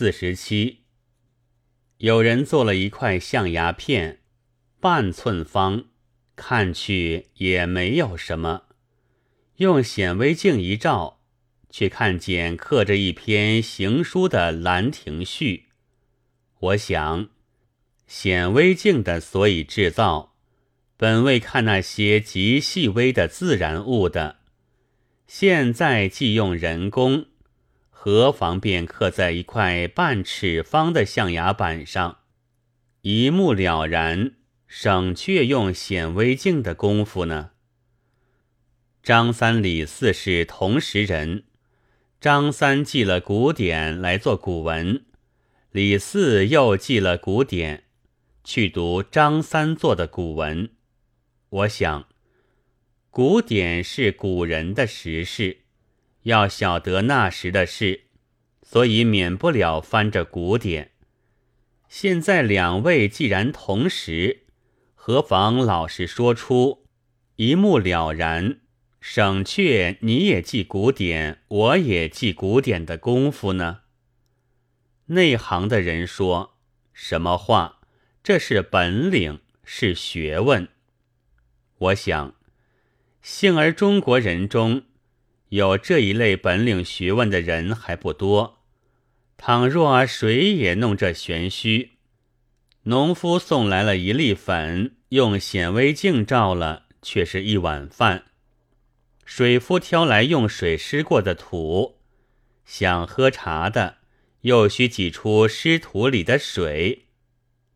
四十七，有人做了一块象牙片，半寸方，看去也没有什么。用显微镜一照，却看见刻着一篇行书的《兰亭序》。我想，显微镜的所以制造，本为看那些极细微的自然物的。现在既用人工，何妨便刻在一块半尺方的象牙板上，一目了然，省却用显微镜的功夫呢？张三李四是同时人，张三记了古典来做古文，李四又记了古典去读张三做的古文。我想，古典是古人的时事，要晓得那时的事，所以免不了翻着古典。现在两位既然同时，何妨老实说出，一目了然。省却你也记古典，我也记古典的功夫呢。内行的人说什么话？这是本领，是学问。我想，幸而中国人中有这一类本领学问的人还不多。倘若谁也弄这玄虚，农夫送来了一粒粉，用显微镜照了，却是一碗饭。水夫挑来用水湿过的土，想喝茶的又需挤出湿土里的水，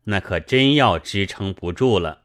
那可真要支撑不住了。